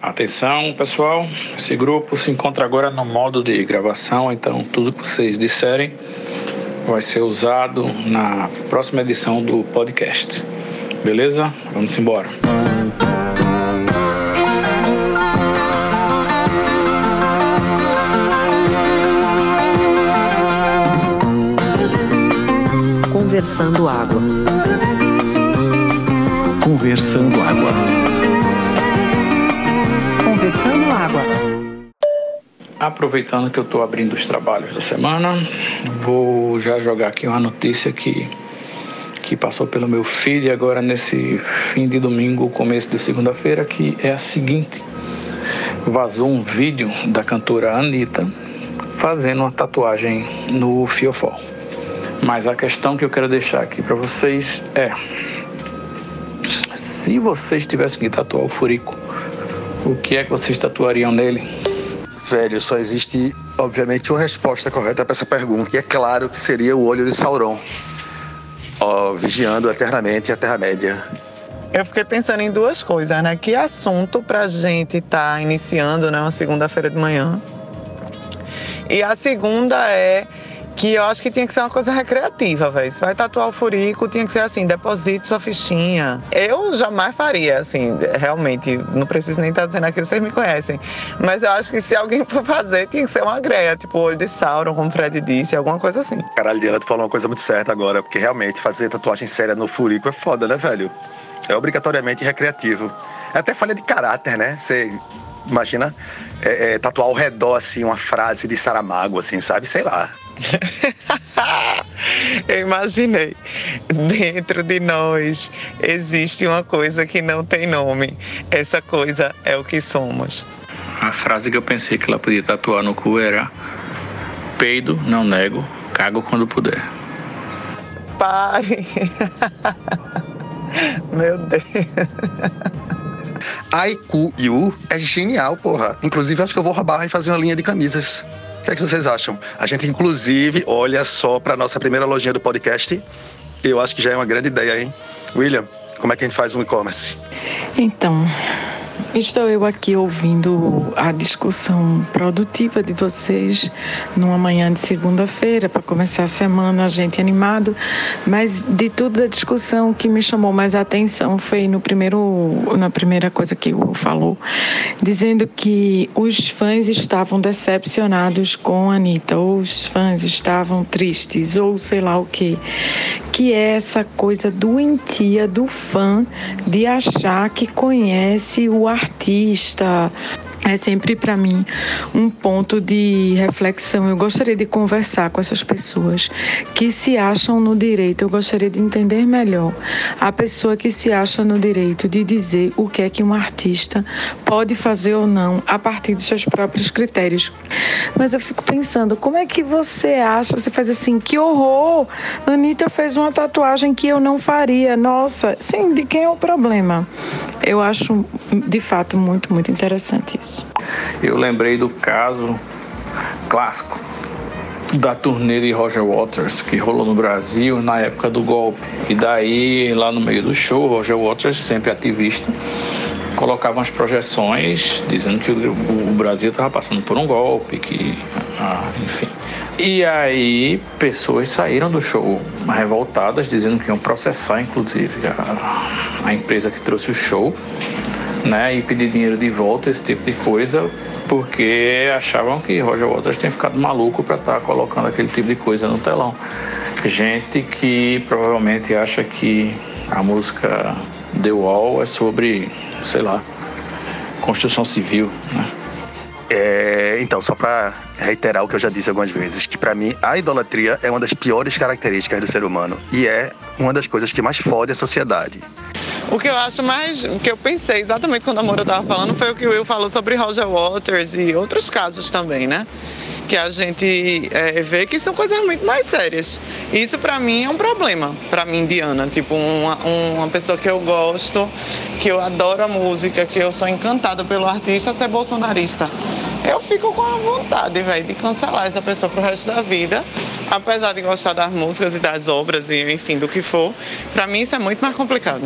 Atenção, pessoal. Esse grupo se encontra agora no modo de gravação, então tudo que vocês disserem vai ser usado na próxima edição do podcast. Beleza? Vamos embora. Conversando Água. Conversando Água. Conversando Água. Aproveitando que eu estou abrindo os trabalhos da semana, vou já jogar aqui uma notícia que, que passou pelo meu feed agora nesse fim de domingo, começo de segunda-feira, que é a seguinte. Vazou um vídeo da cantora Anitta fazendo uma tatuagem no fiofó. Mas a questão que eu quero deixar aqui para vocês é: se vocês tivessem que tatuar o furico, o que é que vocês tatuariam nele? Velho, só existe, obviamente, uma resposta correta para essa pergunta, e é claro que seria o olho de Sauron, ó, vigiando eternamente a Terra-média. Eu fiquei pensando em duas coisas, né? Que assunto pra gente estar tá iniciando, né? Uma segunda-feira de manhã. E a segunda é que eu acho que tinha que ser uma coisa recreativa, velho. Se vai tatuar o furico, tinha que ser assim, deposite sua fichinha. Eu jamais faria, assim, realmente, não preciso nem estar tá dizendo aquilo, vocês me conhecem. Mas eu acho que se alguém for fazer, tinha que ser uma greia, tipo olho de Sauron, como o Fred disse, alguma coisa assim. Caralho, Diana, tu falou uma coisa muito certa agora, porque realmente fazer tatuagem séria no furico é foda, né, velho? É obrigatoriamente recreativo. É até falha de caráter, né? Você imagina é, é, tatuar ao redor, assim, uma frase de Saramago, assim, sabe? Sei lá. Eu imaginei. Dentro de nós existe uma coisa que não tem nome. Essa coisa é o que somos. A frase que eu pensei que ela podia tatuar no cu era: Peido, não nego, cago quando puder. Pai! Meu Deus! Aiku Yu é genial, porra. Inclusive, acho que eu vou roubar e fazer uma linha de camisas que é que vocês acham? A gente, inclusive, olha só para nossa primeira lojinha do podcast. Eu acho que já é uma grande ideia, hein? William, como é que a gente faz um e-commerce? Então, Estou eu aqui ouvindo a discussão produtiva de vocês numa manhã de segunda-feira para começar a semana, a gente animado, mas de tudo a discussão que me chamou mais a atenção foi no primeiro, na primeira coisa que o falou, dizendo que os fãs estavam decepcionados com a Anitta, ou os fãs estavam tristes, ou sei lá o que, que é essa coisa doentia do fã de achar que conhece o artista artista, é sempre para mim um ponto de reflexão. Eu gostaria de conversar com essas pessoas que se acham no direito. Eu gostaria de entender melhor a pessoa que se acha no direito de dizer o que é que um artista pode fazer ou não a partir dos seus próprios critérios. Mas eu fico pensando, como é que você acha? Você faz assim, que horror! Anitta fez uma tatuagem que eu não faria. Nossa, sim, de quem é o problema? Eu acho de fato muito, muito interessante isso. Eu lembrei do caso clássico da turnê de Roger Waters que rolou no Brasil na época do golpe. E daí, lá no meio do show, Roger Waters, sempre ativista, colocava umas projeções dizendo que o Brasil estava passando por um golpe, que, ah, enfim. E aí, pessoas saíram do show revoltadas, dizendo que iam processar, inclusive, a, a empresa que trouxe o show né, e pedir dinheiro de volta, esse tipo de coisa, porque achavam que Roger Waters tinha ficado maluco para estar tá colocando aquele tipo de coisa no telão. Gente que provavelmente acha que a música The Wall é sobre, sei lá, construção civil, né? É, então, só para reiterar o que eu já disse algumas vezes, que para mim a idolatria é uma das piores características do ser humano e é uma das coisas que mais fode a sociedade. O que eu acho mais. O que eu pensei exatamente quando a Moura estava falando foi o que o Will falou sobre Roger Waters e outros casos também, né? Que a gente é, vê que são coisas muito mais sérias. Isso para mim é um problema, para mim, Diana. Tipo, uma, uma pessoa que eu gosto, que eu adoro a música, que eu sou encantada pelo artista, ser bolsonarista. Eu fico com a vontade, velho, de cancelar essa pessoa pro resto da vida, apesar de gostar das músicas e das obras e enfim do que for. Para mim isso é muito mais complicado.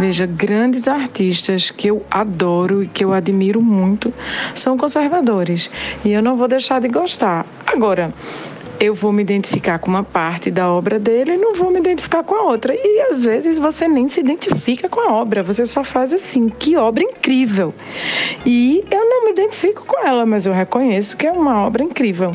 Veja, grandes artistas que eu adoro e que eu admiro muito são conservadores. E eu não vou deixar de gostar. Agora, eu vou me identificar com uma parte da obra dele e não vou me identificar com a outra. E às vezes você nem se identifica com a obra, você só faz assim, que obra incrível. E eu não me identifico com ela, mas eu reconheço que é uma obra incrível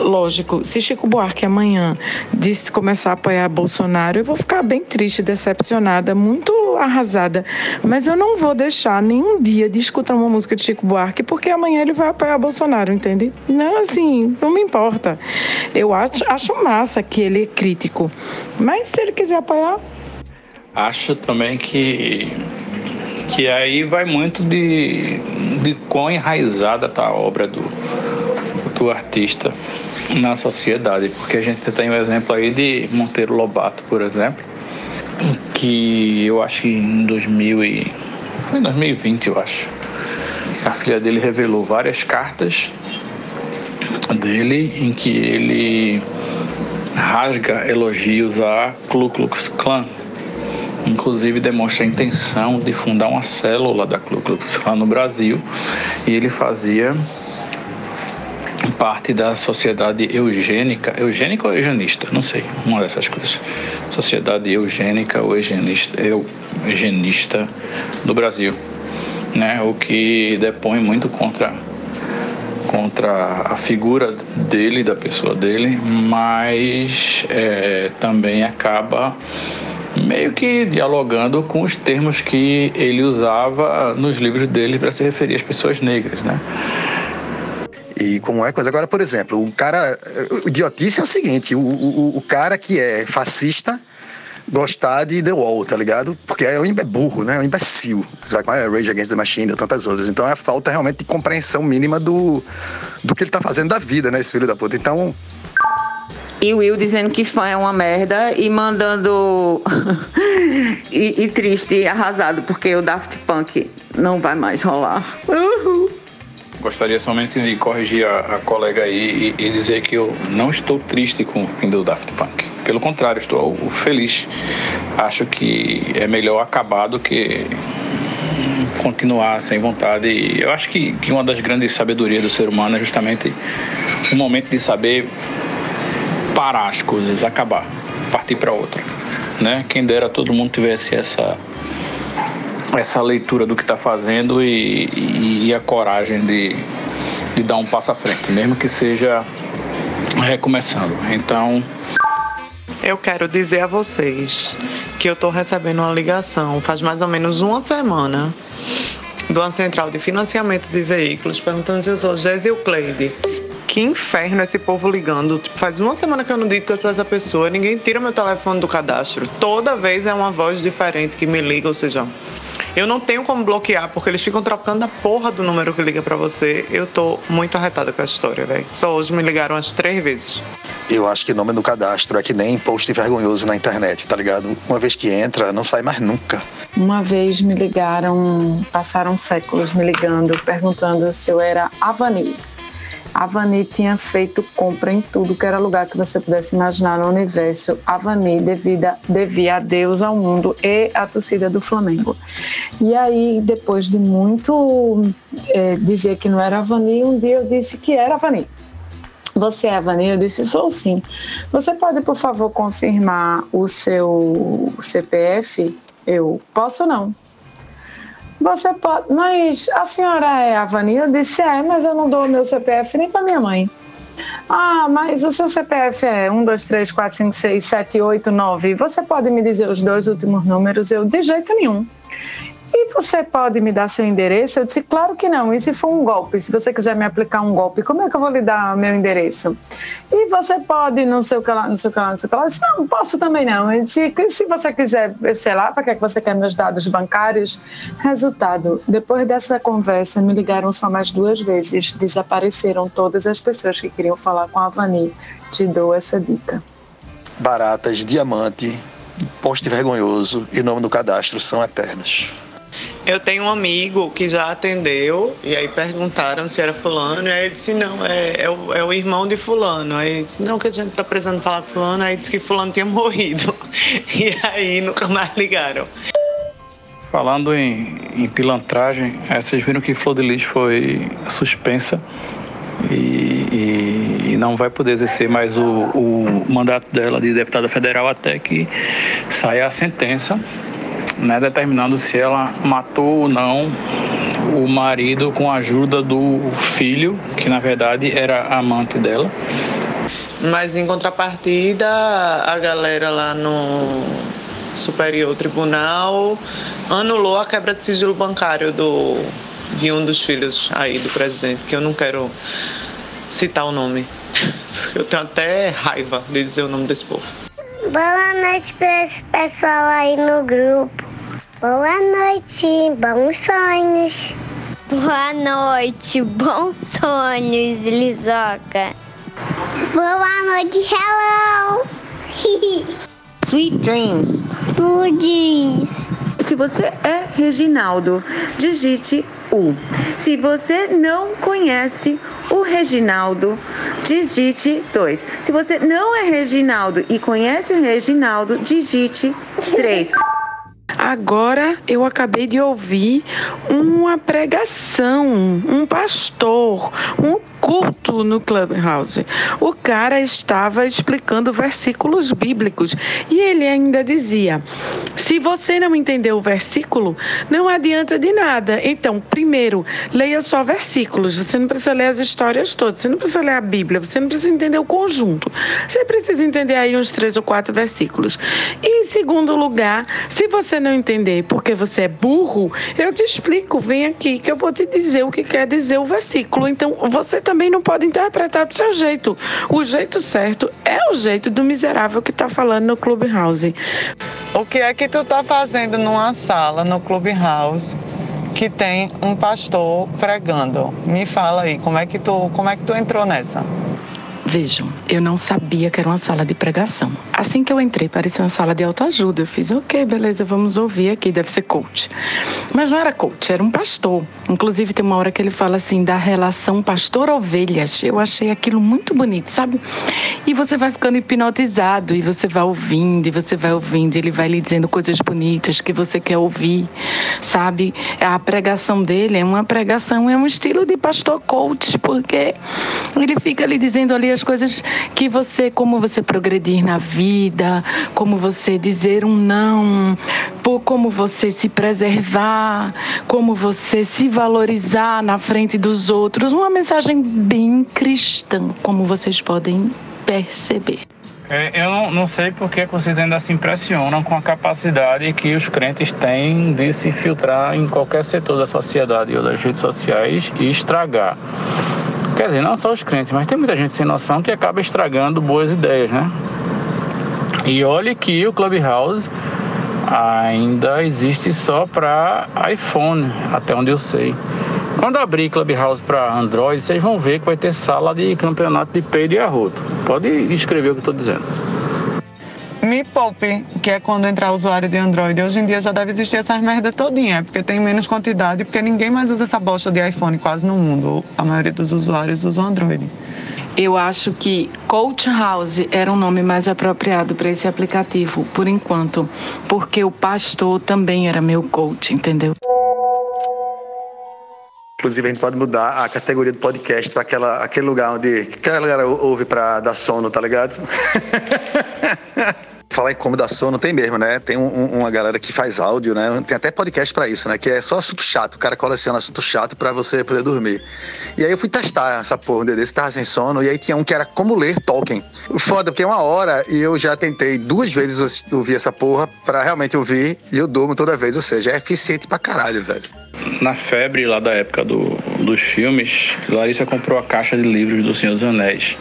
lógico, se Chico Buarque amanhã disse começar a apoiar Bolsonaro, eu vou ficar bem triste, decepcionada, muito arrasada. Mas eu não vou deixar nenhum dia de escutar uma música de Chico Buarque, porque amanhã ele vai apoiar Bolsonaro, entende? Não, assim, não me importa. Eu acho, acho massa que ele é crítico. Mas se ele quiser apoiar. Acho também que que aí vai muito de, de quão enraizada está a obra do, do artista na sociedade, porque a gente tem um exemplo aí de Monteiro Lobato, por exemplo, que eu acho que em 2000 e, em 2020, eu acho, a filha dele revelou várias cartas dele em que ele rasga elogios a Ku Klux Klan, inclusive demonstra a intenção de fundar uma célula da Ku Klux Klan no Brasil, e ele fazia parte da sociedade eugênica, eugênica ou eugenista, não sei, uma dessas coisas. Sociedade eugênica ou eugenista, eugenista do Brasil, né? O que depõe muito contra contra a figura dele, da pessoa dele, mas é, também acaba meio que dialogando com os termos que ele usava nos livros dele para se referir às pessoas negras, né? E como é coisa. Agora, por exemplo, o cara. O idiotice é o seguinte: o, o, o cara que é fascista gostar de The Wall, tá ligado? Porque é um é burro, né? É um imbecil. Sabe qual é? Rage Against the Machine tantas outras. Então é falta realmente de compreensão mínima do, do que ele tá fazendo da vida, né? Esse filho da puta. Então. E Will dizendo que fã é uma merda e mandando. e, e, triste, arrasado, porque o Daft Punk não vai mais rolar. Uhul. Gostaria somente de corrigir a, a colega aí e, e, dizer que eu não estou triste com o fim do Daft Punk. Pelo contrário, estou feliz. Acho que é melhor acabar do que continuar sem vontade. E eu acho que, que uma das grandes sabedorias do ser humano é justamente o momento de saber parar as coisas, acabar, partir para outra. Né? Quem dera todo mundo tivesse essa essa leitura do que está fazendo e, e, e, a coragem de, de dar um passo à frente, mesmo que seja recomeçando. Então. Eu quero dizer a vocês que eu estou recebendo uma ligação faz mais ou menos uma semana de uma central de financiamento de veículos perguntando se eu sou Gesil Cleide. Que inferno esse povo ligando. Tipo, faz uma semana que eu não digo que eu sou essa pessoa, ninguém tira meu telefone do cadastro. Toda vez é uma voz diferente que me liga, ou seja, eu não tenho como bloquear, porque eles ficam trocando a porra do número que liga para você. Eu tô muito arretada com essa história, velho. Só hoje me ligaram umas três vezes. Eu acho que nome no cadastro é que nem post vergonhoso na internet, tá ligado? Uma vez que entra, não sai mais nunca. Uma vez me ligaram, passaram séculos me ligando, perguntando se eu era Avani. A Vani tinha feito compra em tudo que era lugar que você pudesse imaginar no universo. A Vani devia, devia a Deus, ao mundo e à torcida do Flamengo. E aí, depois de muito é, dizer que não era a Vani, um dia eu disse que era a Vani. Você é a Vani? Eu disse, sou sim. Você pode, por favor, confirmar o seu CPF? Eu, posso não. Você pode. Mas a senhora é a Vani? Eu disse: É, mas eu não dou meu CPF nem para minha mãe. Ah, mas o seu CPF é 1, 2, 3, 4, 5, 6, 7, 8, 9. Você pode me dizer os dois últimos números? Eu, de jeito nenhum. E você pode me dar seu endereço? Eu disse, claro que não. E se for um golpe? Se você quiser me aplicar um golpe, como é que eu vou lhe dar meu endereço? E você pode, não sei o que lá, não sei o que lá, não sei o que lá. Eu disse, não, posso também não. Eu disse, se você quiser, sei lá, para que, é que você quer meus dados bancários? Resultado, depois dessa conversa, me ligaram só mais duas vezes. Desapareceram todas as pessoas que queriam falar com a Vani. Te dou essa dica. Baratas, diamante, poste vergonhoso e nome do cadastro são eternos. Eu tenho um amigo que já atendeu, e aí perguntaram se era fulano, e aí ele disse, não, é, é, o, é o irmão de fulano. Aí ele disse, não, que a gente tá precisando falar com fulano, aí disse que fulano tinha morrido. E aí nunca mais ligaram. Falando em, em pilantragem, é, vocês viram que Flor de Lis foi suspensa e, e, e, não vai poder exercer mais o, o, mandato dela de deputada federal até que saia a sentença, né, determinando se ela matou ou não o marido com a ajuda do filho, que na verdade era amante dela. Mas em contrapartida, a galera lá no Superior Tribunal anulou a quebra de sigilo bancário do, de um dos filhos aí do presidente, que eu não quero citar o nome. Eu tenho até raiva de dizer o nome desse povo. Boa noite para esse pessoal aí no grupo. Boa noite, bons sonhos. Boa noite, bons sonhos, Lisoca. Boa noite, hello. Sweet dreams. Sweet dreams. Se você é Reginaldo, digite U. Se você não conhece o Reginaldo, digite 2. Se você não é Reginaldo e conhece o Reginaldo, digite 3. Agora eu acabei de ouvir uma pregação, um pastor, um culto no Clubhouse. O cara estava explicando versículos bíblicos e ele ainda dizia: se você não entendeu o versículo, não adianta de nada. Então, primeiro, leia só versículos. Você não precisa ler as histórias todas, você não precisa ler a Bíblia, você não precisa entender o conjunto. Você precisa entender aí uns três ou quatro versículos. E em segundo lugar, se você não entender porque você é burro, eu te explico, vem aqui que eu vou te dizer o que quer dizer o versículo. Então, você também não pode interpretar do seu jeito. O jeito certo é o jeito do miserável que está falando no Clubhouse. O que é que tu tá fazendo numa sala no Clubhouse que tem um pastor pregando? Me fala aí, como é que tu, como é que tu entrou nessa? Vejam, eu não sabia que era uma sala de pregação. Assim que eu entrei, parecia uma sala de autoajuda. Eu fiz, ok, beleza, vamos ouvir aqui, deve ser coach. Mas não era coach, era um pastor. Inclusive, tem uma hora que ele fala assim da relação pastor-ovelhas. Eu achei aquilo muito bonito, sabe? E você vai ficando hipnotizado, e você vai ouvindo, e você vai ouvindo, ele vai lhe dizendo coisas bonitas que você quer ouvir, sabe? A pregação dele é uma pregação, é um estilo de pastor coach, porque ele fica lhe dizendo ali as coisas que você, como você progredir na vida, como você dizer um não, como você se preservar, como você se valorizar na frente dos outros. Uma mensagem bem cristã, como vocês podem perceber. É, eu não, não sei por que vocês ainda se impressionam com a capacidade que os crentes têm de se filtrar em qualquer setor da sociedade ou das redes sociais e estragar. Quer dizer, não só os crentes, mas tem muita gente sem noção que acaba estragando boas ideias, né? E olhe que o Clubhouse ainda existe só para iPhone, até onde eu sei. Quando abrir Clubhouse para Android, vocês vão ver que vai ter sala de campeonato de peido e arroto. Pode escrever o que eu estou dizendo. Me Poupe, que é quando entrar usuário de Android. Hoje em dia já deve existir essas merda todinha, porque tem menos quantidade, porque ninguém mais usa essa bosta de iPhone quase no mundo. A maioria dos usuários usam Android. Eu acho que Coach House era um nome mais apropriado para esse aplicativo, por enquanto, porque o pastor também era meu coach, entendeu? Inclusive, a gente pode mudar a categoria do podcast para aquele lugar onde aquela galera ouve para dar sono, tá ligado? falar em como dar sono, tem mesmo, né? Tem um, uma galera que faz áudio, né? Tem até podcast para isso, né? Que é só assunto chato. O cara coleciona assunto chato para você poder dormir. E aí eu fui testar essa porra desse, tava sem sono, e aí tinha um que era como ler Tolkien. Foda, porque é uma hora e eu já tentei duas vezes ouvir essa porra para realmente ouvir e eu durmo toda vez, ou seja, é eficiente pra caralho, velho. Na febre lá da época do, dos filmes, Larissa comprou a caixa de livros do Senhor dos Anéis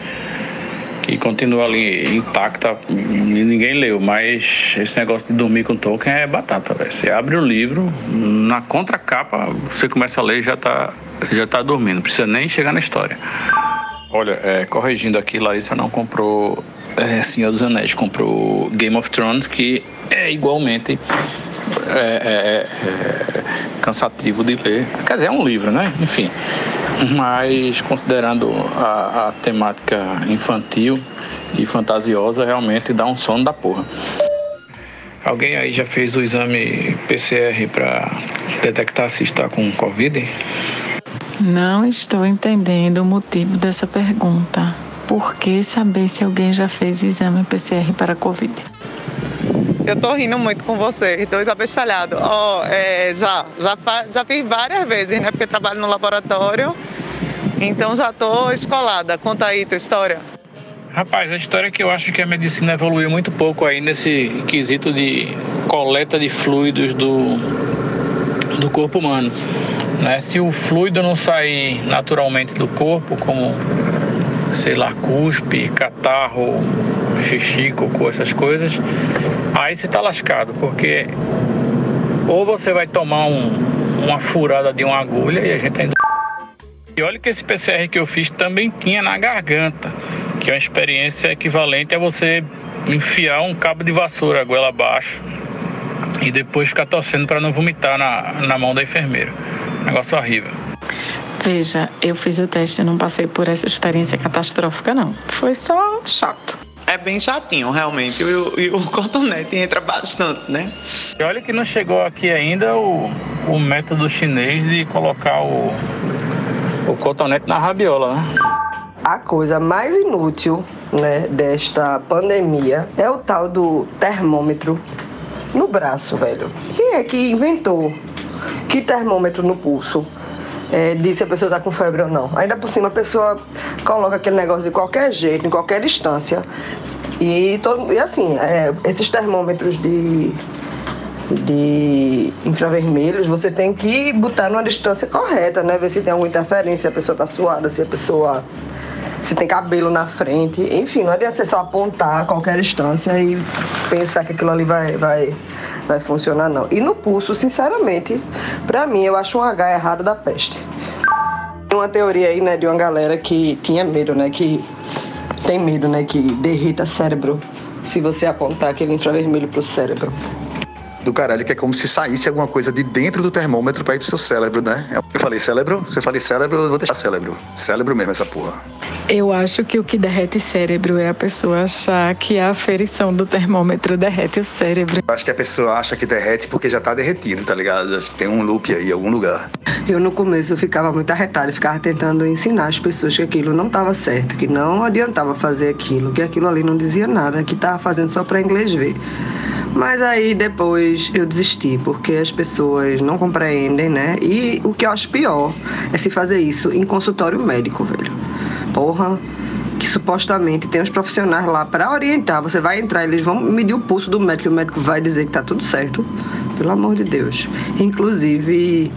e continua ali intacta e ninguém leu, mas esse negócio de dormir com Tolkien é batata, velho. Você abre o livro, na contracapa você começa a ler e já tá, já tá dormindo, não precisa nem chegar na história. Olha, é, corrigindo aqui, Larissa não comprou é, Senhor dos Anéis, comprou Game of Thrones, que é igualmente é, é, é cansativo de ler. Quer dizer, é um livro, né? Enfim mas considerando a, a temática infantil e fantasiosa, realmente dá um sono da porra. Alguém aí já fez o exame PCR para detectar se está com Covid? Não estou entendendo o motivo dessa pergunta. Por que saber se alguém já fez exame PCR para Covid? Eu tô rindo muito com vocês, dois abestalhados. Ó, é, já, já, já fiz várias vezes, né? Porque trabalho no laboratório. Então já tô escolada. Conta aí tua história. Rapaz, a história é que eu acho que a medicina evoluiu muito pouco aí nesse quesito de coleta de fluidos do, do corpo humano. Né? Se o fluido não sair naturalmente do corpo, como sei lá, cuspe, catarro, xixi, cocô, essas coisas, aí você tá lascado, porque ou você vai tomar um, uma furada de uma agulha e a gente ainda. E olha que esse PCR que eu fiz também tinha na garganta, que é uma experiência equivalente a você enfiar um cabo de vassoura goela abaixo e depois ficar torcendo para não vomitar na, na mão da enfermeira. Negócio horrível. Veja, eu fiz o teste e não passei por essa experiência catastrófica, não. Foi só chato. É bem chatinho, realmente. E o, e o cotonete entra bastante, né? E olha que não chegou aqui ainda o, o método chinês de colocar o, o cotonete na rabiola, né? A coisa mais inútil né, desta pandemia é o tal do termômetro no braço, velho. Quem é que inventou? Que termômetro no pulso? É, se a pessoa está com febre ou não. Ainda por cima, a pessoa coloca aquele negócio de qualquer jeito, em qualquer distância. E, todo, e assim, é, esses termômetros de, de infravermelhos, você tem que botar numa distância correta, né? Ver se tem alguma interferência, se a pessoa está suada, se a pessoa. se tem cabelo na frente. Enfim, não adianta você só apontar a qualquer distância e pensar que aquilo ali vai, vai vai funcionar não. E no pulso, sinceramente, para mim eu acho um H errado da peste. Tem uma teoria aí, né, de uma galera que tinha medo, né, que tem medo, né, que derrita cérebro se você apontar aquele infravermelho pro cérebro do caralho, que é como se saísse alguma coisa de dentro do termômetro para ir pro seu cérebro, né? Eu falei cérebro, você falei cérebro, eu vou deixar cérebro. Cérebro mesmo, essa porra. Eu acho que o que derrete cérebro é a pessoa achar que a aferição do termômetro derrete o cérebro. Eu acho que a pessoa acha que derrete porque já tá derretido, tá ligado? Acho que tem um loop aí em algum lugar. Eu no começo eu ficava muito arretada, ficava tentando ensinar as pessoas que aquilo não estava certo, que não adiantava fazer aquilo, que aquilo ali não dizia nada, que tava fazendo só para inglês ver. Mas aí depois eu desisti, porque as pessoas não compreendem, né? E o que eu acho pior é se fazer isso em consultório médico, velho. Porra, que supostamente tem os profissionais lá para orientar. Você vai entrar, eles vão medir o pulso do médico, o médico vai dizer que tá tudo certo. Pelo amor de Deus. Inclusive,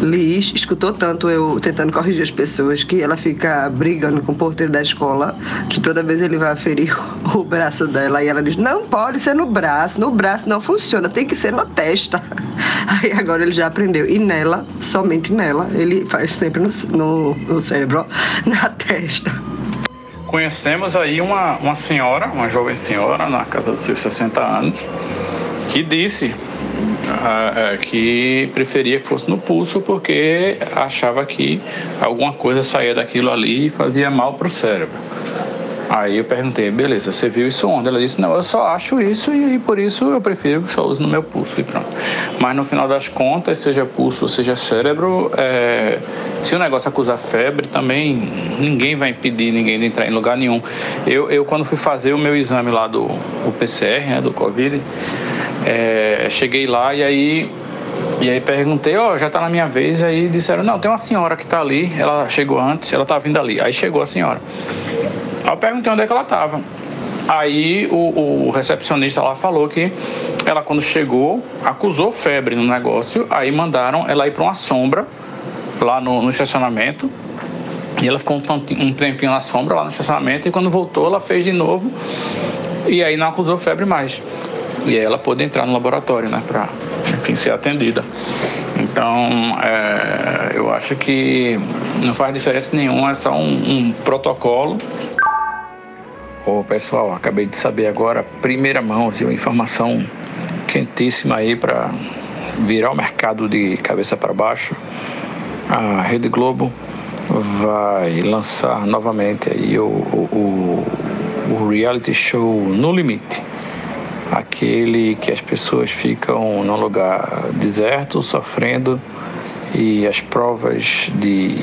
Liz escutou tanto eu tentando corrigir as pessoas que ela fica brigando com o porteiro da escola, que toda vez ele vai ferir o braço dela e ela diz: Não pode ser no braço, no braço não funciona, tem que ser na testa. Aí agora ele já aprendeu. E nela, somente nela, ele faz sempre no, no, no cérebro, na testa conhecemos aí uma, uma senhora, uma jovem senhora, na casa dos seus 60 anos, que disse uh, uh, que preferia que fosse no pulso porque achava que alguma coisa saía daquilo ali e fazia mal para o cérebro. Aí eu perguntei, beleza, você viu isso onde? Ela disse, não, eu só acho isso e, e, por isso eu prefiro que só use no meu pulso e pronto. Mas no final das contas, seja pulso ou seja cérebro, é, se o negócio acusar febre, também ninguém vai impedir ninguém de entrar em lugar nenhum. Eu, eu quando fui fazer o meu exame lá do PCR, né, do Covid, é, cheguei lá e aí e aí perguntei, ó, oh, já tá na minha vez. Aí disseram, não, tem uma senhora que tá ali, ela chegou antes, ela tá vindo ali. Aí chegou a senhora. Aí eu perguntei onde é que ela estava. Aí o, o, recepcionista lá falou que ela quando chegou acusou febre no negócio, aí mandaram ela ir para uma sombra lá no, no, estacionamento. E ela ficou um tempinho na sombra lá no estacionamento e quando voltou ela fez de novo e aí não acusou febre mais. E aí ela pôde entrar no laboratório, né, para enfim ser atendida. Então, é, eu acho que não faz diferença nenhuma, é só um, um protocolo Ô pessoal, acabei de saber agora, primeira mão, assim, uma informação quentíssima aí para virar o mercado de cabeça para baixo. A Rede Globo vai lançar novamente aí o, o, o reality show No Limite. aquele que as pessoas ficam num lugar deserto, sofrendo, e as provas de,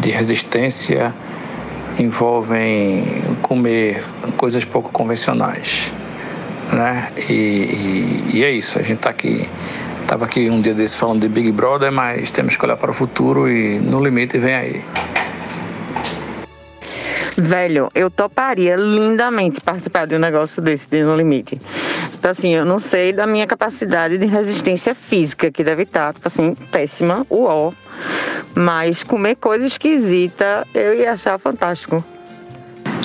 de resistência envolvem comer coisas pouco convencionais. Né? E, e, e é isso, a gente está aqui. Estava aqui um dia desse falando de Big Brother, mas temos que olhar para o futuro e no limite vem aí. Velho, eu toparia lindamente participar de um negócio desse, de No Limite. Tipo assim, eu não sei da minha capacidade de resistência física, que deve estar, tipo assim, péssima, uó. Mas comer coisa esquisita, eu ia achar fantástico.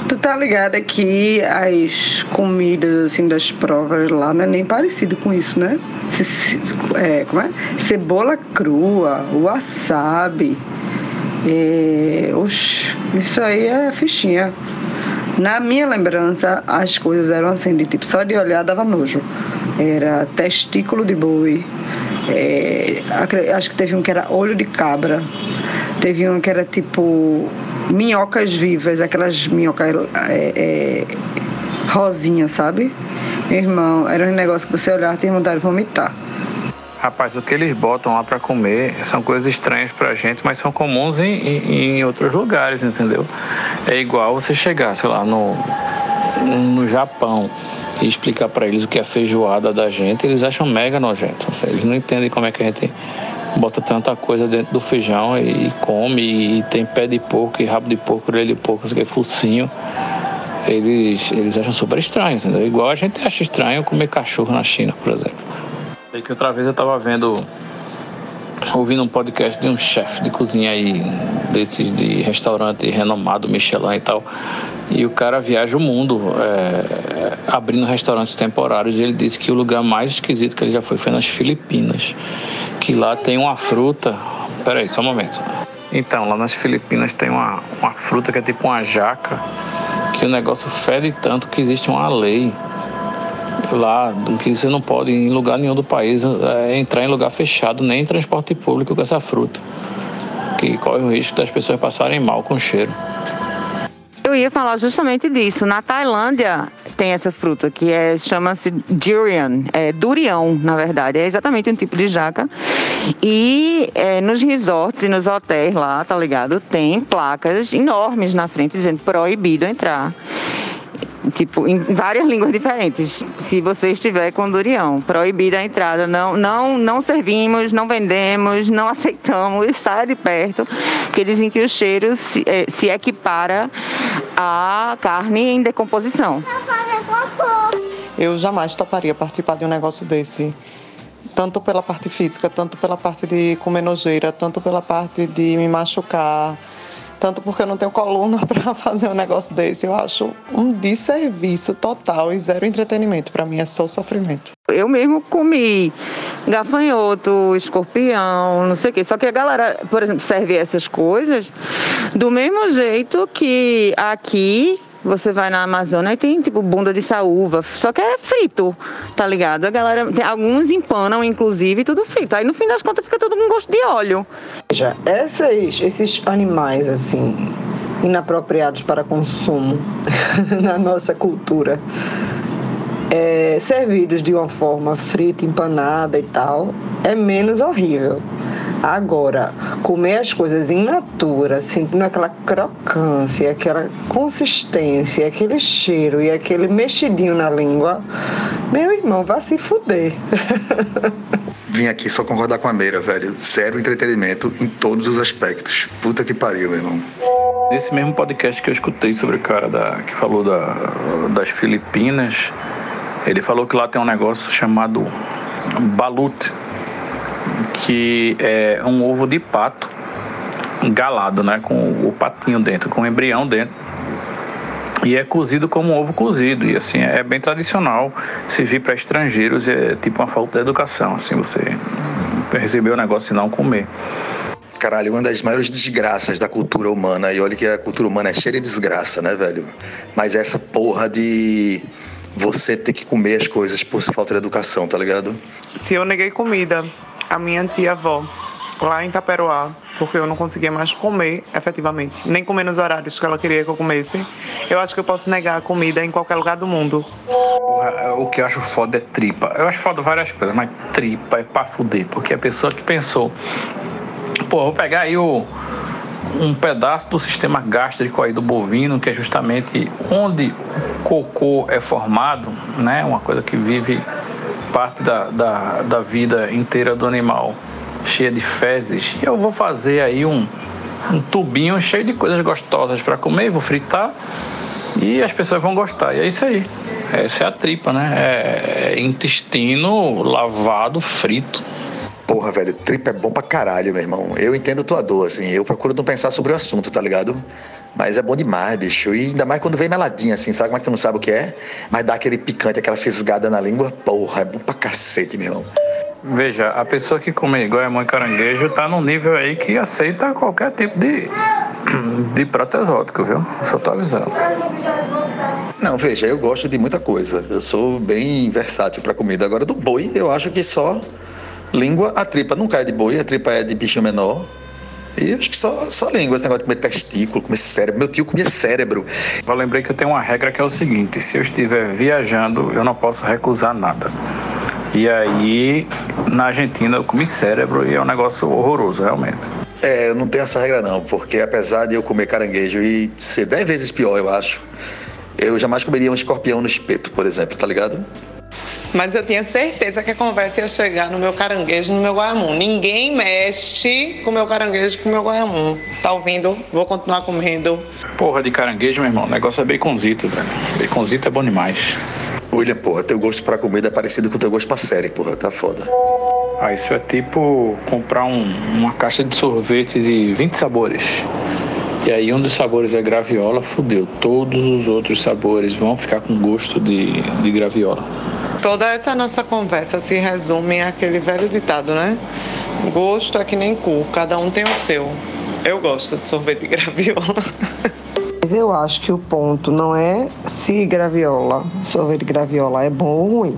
Tu tá ligada que as comidas assim das provas lá não é nem parecido com isso, né? É, como é? Cebola crua, wasabi. É, oxe, isso aí é fichinha. Na minha lembrança, as coisas eram assim, de tipo, só de olhar dava nojo. Era testículo de boi. É, acho que teve um que era olho de cabra. Teve um que era tipo minhocas vivas, aquelas minhocas é, é, rosinhas, sabe? Meu irmão, era um negócio que você olhar tinha vontade de vomitar. Rapaz, o que eles botam lá para comer são coisas estranhas pra gente, mas são comuns em, em, em, outros lugares, entendeu? É igual você chegar, sei lá, no, no Japão e explicar para eles o que é feijoada da gente, eles acham mega nojento. Eles não entendem como é que a gente bota tanta coisa dentro do feijão e, come, e tem pé de porco, e rabo de porco, orelha de porco, é focinho. Eles, eles acham super estranho, entendeu? Igual a gente acha estranho comer cachorro na China, por exemplo. E que outra vez eu tava vendo, ouvindo um podcast de um chefe de cozinha aí, desses de restaurante renomado, Michelin e tal. E o cara viaja o mundo é, abrindo restaurantes temporários. E ele disse que o lugar mais esquisito que ele já foi foi nas Filipinas. Que lá tem uma fruta. Peraí, só um momento. Então, lá nas Filipinas tem uma, uma fruta que é tipo uma jaca. Que o negócio fede tanto que existe uma lei lá que você não pode em lugar nenhum do país é, entrar em lugar fechado nem em transporte público com essa fruta que corre o risco das pessoas passarem mal com o cheiro eu ia falar justamente disso. Na Tailândia tem essa fruta que é chama-se durian, é durião, na verdade. É exatamente um tipo de jaca. E é, nos resorts e nos hotéis lá, tá ligado? Tem placas enormes na frente dizendo proibido entrar tipo, em várias línguas diferentes. Se você estiver com durião, proibida a entrada, não, não, não servimos, não vendemos, não aceitamos, saia de perto, porque dizem que o cheiro se, é, se equipara à carne em decomposição. Eu jamais toparia participar de um negócio desse tanto pela parte física, tanto pela parte de comer nojeira, tanto pela parte de me machucar, tanto porque eu não tenho coluna para fazer um negócio desse. Eu acho um desserviço total e zero entretenimento. Para mim é só sofrimento. Eu mesmo comi gafanhoto, escorpião, não sei o quê. Só que a galera, por exemplo, serve essas coisas do mesmo jeito que aqui você vai na Amazônia e tem tipo bunda de saúva, só que é frito, tá ligado? A galera, tem, alguns empanam, inclusive, tudo frito. Aí no fim das contas fica tudo com gosto de óleo. Veja, essas, esses animais assim inapropriados para consumo na nossa cultura, é, servidos de uma forma frita, empanada e tal, é menos horrível. Agora, comer as coisas in natura, sentindo aquela crocância, aquela consistência, aquele cheiro e aquele mexidinho na língua, meu irmão, vá se fuder. Vim aqui só concordar com a Meira, velho. Zero entretenimento em todos os aspectos. Puta que pariu, meu irmão. Nesse mesmo podcast que eu escutei sobre o cara da, que falou da, das Filipinas, ele falou que lá tem um negócio chamado balut, que é um ovo de pato galado, né, com o patinho dentro, com o embrião dentro. E é cozido como um ovo cozido. E assim, é bem tradicional servir para estrangeiros. É tipo uma falta de educação, assim, você receber o negócio e não comer. Caralho, uma das maiores desgraças da cultura humana. E olha que a cultura humana é cheia de desgraça, né, velho? Mas essa porra de você ter que comer as coisas por falta de educação, tá ligado? Se eu neguei comida a minha tia-avó lá em Taperoá, porque eu não conseguia mais comer efetivamente, nem comer nos horários que ela queria que eu comesse. Eu acho que eu posso negar a comida em qualquer lugar do mundo. Porra, o que eu acho foda é tripa. Eu acho foda várias coisas, mas tripa é pra fuder. Porque a pessoa que pensou, pô, vou pegar aí o, um pedaço do sistema gástrico aí do bovino, que é justamente onde o cocô é formado, né? Uma coisa que vive parte da, da, da vida inteira do animal, cheia de fezes. E eu vou fazer aí um, um tubinho cheio de coisas gostosas para comer, vou fritar e as pessoas vão gostar. E é isso aí. Essa é a tripa, né? É, é intestino lavado, frito. Porra, velho, tripa é bom pra caralho, meu irmão. Eu entendo tua dor, assim. Eu procuro não pensar sobre o assunto, tá ligado? Mas é bom demais, bicho. E ainda mais quando vem meladinha, assim, sabe como é que tu não sabe o que é? Mas dá aquele picante, aquela fisgada na língua. Porra, é bom pra cacete, meu irmão. Veja, a pessoa que come goiamão e caranguejo tá num nível aí que aceita qualquer tipo de, de prato exótico, viu? Só tô avisando. Não, veja, eu gosto de muita coisa. Eu sou bem versátil pra comida. Agora, do boi, eu acho que só língua, a tripa nunca é de boi, a tripa é de bicho menor. E acho que só, só língua, esse negócio de comer testículo, comer cérebro. Meu tio comia cérebro. Eu lembrei que eu tenho uma regra que é o seguinte: se eu estiver viajando, eu não posso recusar nada. E aí, na Argentina, eu comi cérebro e é um negócio horroroso, realmente. É, eu não tenho essa regra não, porque apesar de eu comer caranguejo e ser dez vezes pior, eu acho, eu jamais comeria um escorpião no espeto, por exemplo, tá ligado? Mas eu tinha certeza que a conversa ia chegar no meu caranguejo e no meu guaiamum. Ninguém mexe com o meu caranguejo e com o meu guaiamum. Tá ouvindo? Vou continuar comendo. Porra de caranguejo, meu irmão. O negócio é baconzito, velho. Baconzito é bom demais. William, porra, teu gosto pra comida é parecido com o teu gosto pra série, porra, tá foda. Ah, isso é tipo comprar um, uma caixa de sorvete de 20 sabores. E aí um dos sabores é graviola, fudeu. Todos os outros sabores vão ficar com gosto de, de graviola. Toda essa nossa conversa se resume àquele velho ditado, né? Gosto é que nem cu, cada um tem o seu. Eu gosto de sorvete de graviola. Mas eu acho que o ponto não é se graviola, sorvete de graviola é bom ou ruim.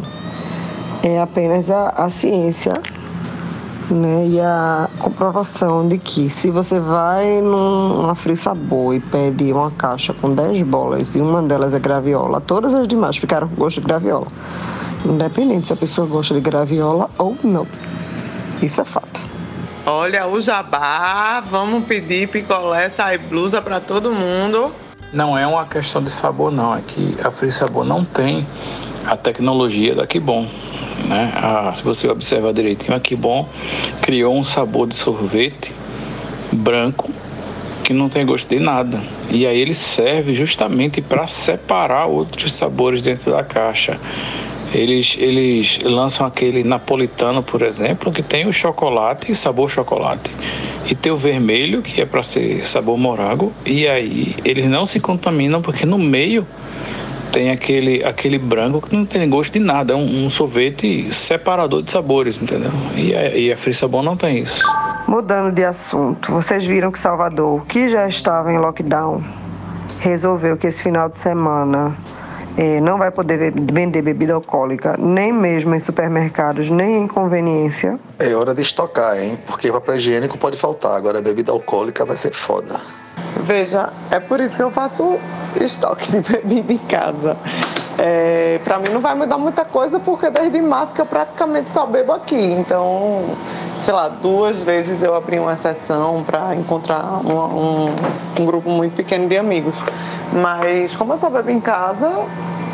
É apenas a, a ciência né, e a comprovação de que se você vai numa Free Sabor e pede uma caixa com 10 bolas e uma delas é graviola, todas as demais ficaram com gosto de graviola. Independente se a pessoa gosta de graviola ou não. Isso é fato. Olha, o jabá, vamos pedir picolé, sai blusa para todo mundo. Não é uma questão de sabor, não. É que a Free Sabor não tem a tecnologia da Que Bom. Né? Ah, se você observar direitinho, a Que Bom criou um sabor de sorvete branco que não tem gosto de nada. E aí ele serve justamente para separar outros sabores dentro da caixa. Eles, eles lançam aquele napolitano, por exemplo, que tem o chocolate, sabor chocolate, e tem o vermelho, que é para ser sabor morango, e aí eles não se contaminam porque no meio tem aquele, aquele branco que não tem gosto de nada, é um, um sorvete separador de sabores, entendeu? E a, e a Free Sabor não tem isso. Mudando de assunto, vocês viram que Salvador, que já estava em lockdown, resolveu que esse final de semana eh, não vai poder vender bebida alcoólica, nem mesmo em supermercados, nem em conveniência. É hora de estocar, hein? Porque papel higiênico pode faltar, agora bebida alcoólica vai ser foda. Veja, é por isso que eu faço estoque de bebida em casa. É, para mim não vai mudar muita coisa porque desde março que eu praticamente só bebo aqui. Então, sei lá, duas vezes eu abri uma sessão para encontrar um, um, grupo muito pequeno de amigos. Mas como eu só bebo em casa,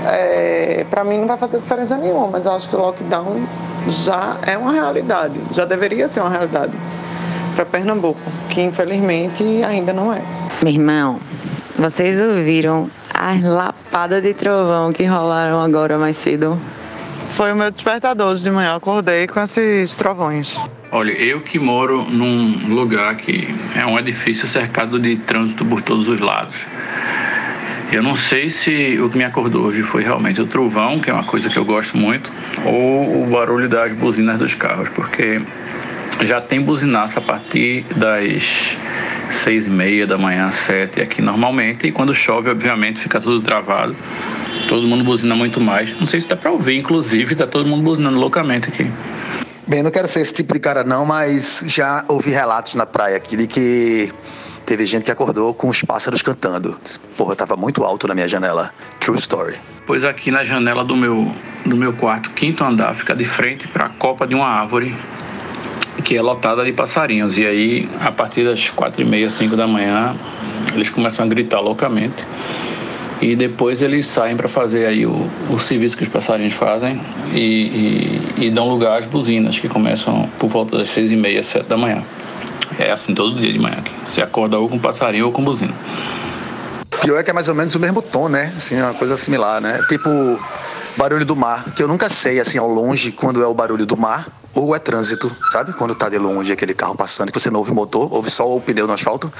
é, para mim não vai fazer diferença nenhuma. Mas eu acho que o lockdown já é uma realidade, já deveria ser uma realidade para Pernambuco, que infelizmente ainda não é. Meu irmão, vocês ouviram as lapadas de trovão que rolaram agora mais cedo? Foi o meu despertador hoje de manhã, acordei com esses trovões. Olha, eu que moro num lugar que é um edifício cercado de trânsito por todos os lados. Eu não sei se o que me acordou hoje foi realmente o trovão, que é uma coisa que eu gosto muito, ou o barulho das buzinas dos carros, porque já tem buzinaço a partir das seis e meia da manhã, sete aqui normalmente, e quando chove, obviamente, fica tudo travado. Todo mundo buzina muito mais. Não sei se dá para ouvir, inclusive, tá todo mundo buzinando loucamente aqui. Bem, não quero ser esse tipo de cara não, mas já ouvi relatos na praia aqui de que Teve gente que acordou com os pássaros cantando. Porra, tava muito alto na minha janela. True story. Pois aqui na janela do meu, do meu quarto, quinto andar, fica de frente para a copa de uma árvore que é lotada de passarinhos. E aí, a partir das quatro e meia, cinco da manhã, eles começam a gritar loucamente. E depois eles saem para fazer aí o, o serviço que os passarinhos fazem e, e, e dão lugar às buzinas, que começam por volta das seis e meia, sete da manhã. É assim todo dia de manhã aqui. Você acorda ou com passarinho ou com buzina. Pior é que é mais ou menos o mesmo tom, né? Assim, uma coisa similar, né? Tipo barulho do mar, que eu nunca sei, assim, ao longe, quando é o barulho do mar ou é trânsito, sabe? Quando tá de longe aquele carro passando, que você não ouve o motor, ouve só o pneu no asfalto.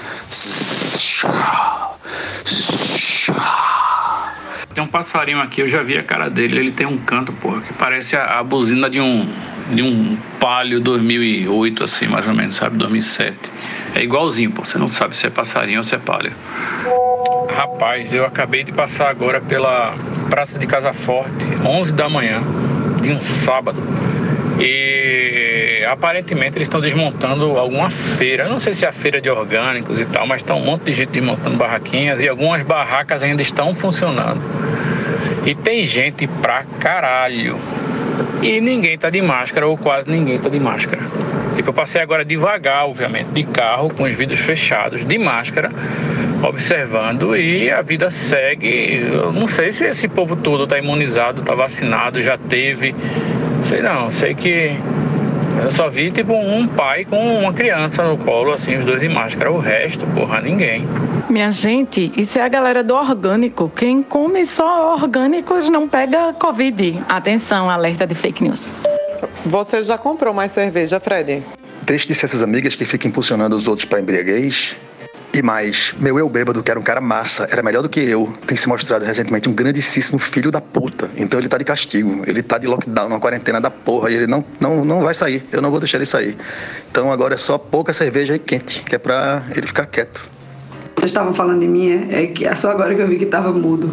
Tem um passarinho aqui, eu já vi a cara dele, ele tem um canto, porra, que parece a, a buzina de um de um Palio 2008, assim, mais ou menos, sabe? 2007. É igualzinho, pô. Você não sabe se é passarinho ou se é Palio. Rapaz, eu acabei de passar agora pela Praça de Casa Forte, 11 da manhã, de um sábado. E aparentemente eles estão desmontando alguma feira. Eu não sei se é a feira de orgânicos e tal, mas está um monte de gente desmontando barraquinhas e algumas barracas ainda estão funcionando. E tem gente pra caralho e ninguém tá de máscara, ou quase ninguém tá de máscara. Tipo, eu passei agora devagar, obviamente, de carro, com os vidros fechados, de máscara, observando e a vida segue. Eu não sei se esse povo todo tá imunizado, tá vacinado, já teve. Sei não, sei que eu só vi tipo um pai com uma criança no colo, assim, os dois de máscara. O resto, porra, ninguém. Minha gente, isso é a galera do orgânico. Quem come só orgânicos não pega Covid. Atenção, alerta de fake news. Você já comprou mais cerveja, Fred? Deixe de ser essas amigas que ficam impulsionando os outros para embriaguez e mais, meu eu bêbado, que era um cara massa, era melhor do que eu, tem se mostrado recentemente um grandíssimo filho da puta. Então ele tá de castigo, ele tá de lockdown, uma quarentena da porra, e ele não, não, não vai sair, eu não vou deixar ele sair. Então agora é só pouca cerveja e quente, que é pra ele ficar quieto. Vocês estavam falando de mim, é, é que é só agora que eu vi que tava mudo.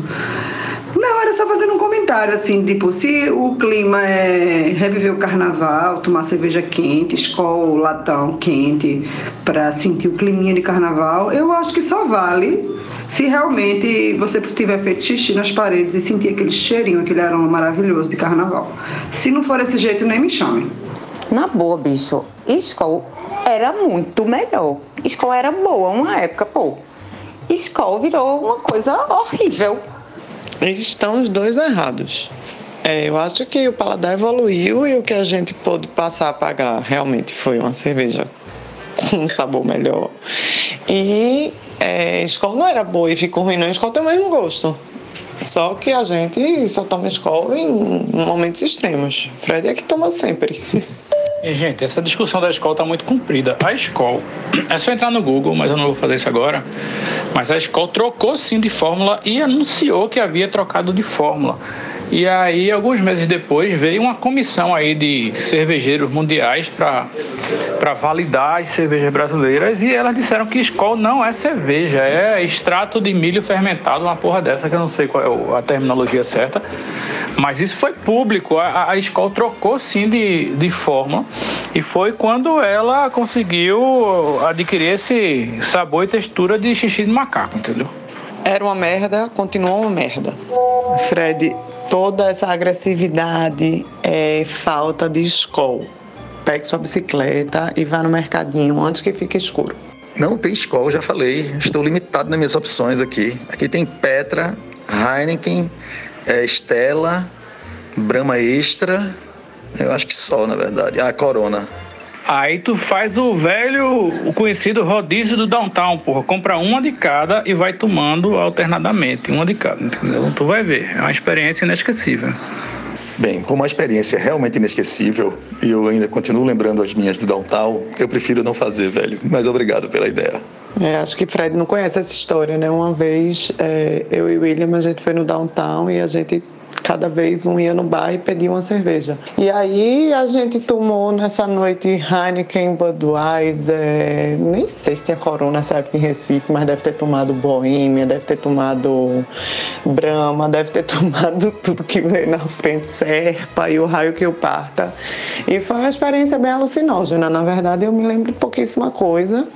Não, era só fazendo um comentário, assim, tipo, se o clima é reviver o carnaval, tomar cerveja quente, escola, latão quente, para sentir o climinha de carnaval, eu acho que só vale se realmente você tiver feito xixi nas paredes e sentir aquele cheirinho, aquele aroma maravilhoso de carnaval. Se não for desse jeito, nem me chame. Na boa, bicho, escola era muito melhor. Escola era boa uma época, pô. Escola virou uma coisa horrível. Estão os dois errados. É, eu acho que o paladar evoluiu e o que a gente pôde passar a pagar realmente foi uma cerveja com um sabor melhor. E é, escola não era boa e ficou ruim, não. Escola tem o mesmo gosto. Só que a gente só toma escola em momentos extremos. Fred é que toma sempre. E, gente, essa discussão da escola está muito comprida. A escola, é só entrar no Google, mas eu não vou fazer isso agora. Mas a escola trocou sim de fórmula e anunciou que havia trocado de fórmula. E aí, alguns meses depois, veio uma comissão aí de cervejeiros mundiais para validar as cervejas brasileiras e elas disseram que Skol não é cerveja, é extrato de milho fermentado, uma porra dessa que eu não sei qual é a terminologia certa. Mas isso foi público, a, a Skol trocou sim de, de fórmula e foi quando ela conseguiu adquirir esse sabor e textura de xixi de macaco, entendeu? Era uma merda, continuou uma merda. Fred, toda essa agressividade é falta de escola. Pegue sua bicicleta e vá no mercadinho antes que fique escuro. Não tem escola, já falei. Estou limitado nas minhas opções aqui. Aqui tem Petra, Heineken, é, Stella, Brahma Extra. Eu acho que só, na verdade. Ah, Corona. Aí tu faz o velho, o conhecido rodízio do downtown, porra. Compra uma de cada e vai tomando alternadamente, uma de cada, entendeu? Tu vai ver, é uma experiência inesquecível. Bem, como uma experiência realmente inesquecível, e eu ainda continuo lembrando as minhas do downtown, eu prefiro não fazer, velho. Mas obrigado pela ideia. É, acho que Fred não conhece essa história, né? Uma vez, é, eu e o William, a gente foi no downtown e a gente cada vez um ia no bar e pedia uma cerveja. E aí a gente tomou nessa noite Heineken, Budweiser, nem sei se tinha Corona nessa época em Recife, mas deve ter tomado Boêmia, deve ter tomado Brahma, deve ter tomado tudo que veio na frente, Serpa e o raio que o parta. E foi uma experiência bem alucinógena. Na verdade, eu me lembro de pouquíssima coisa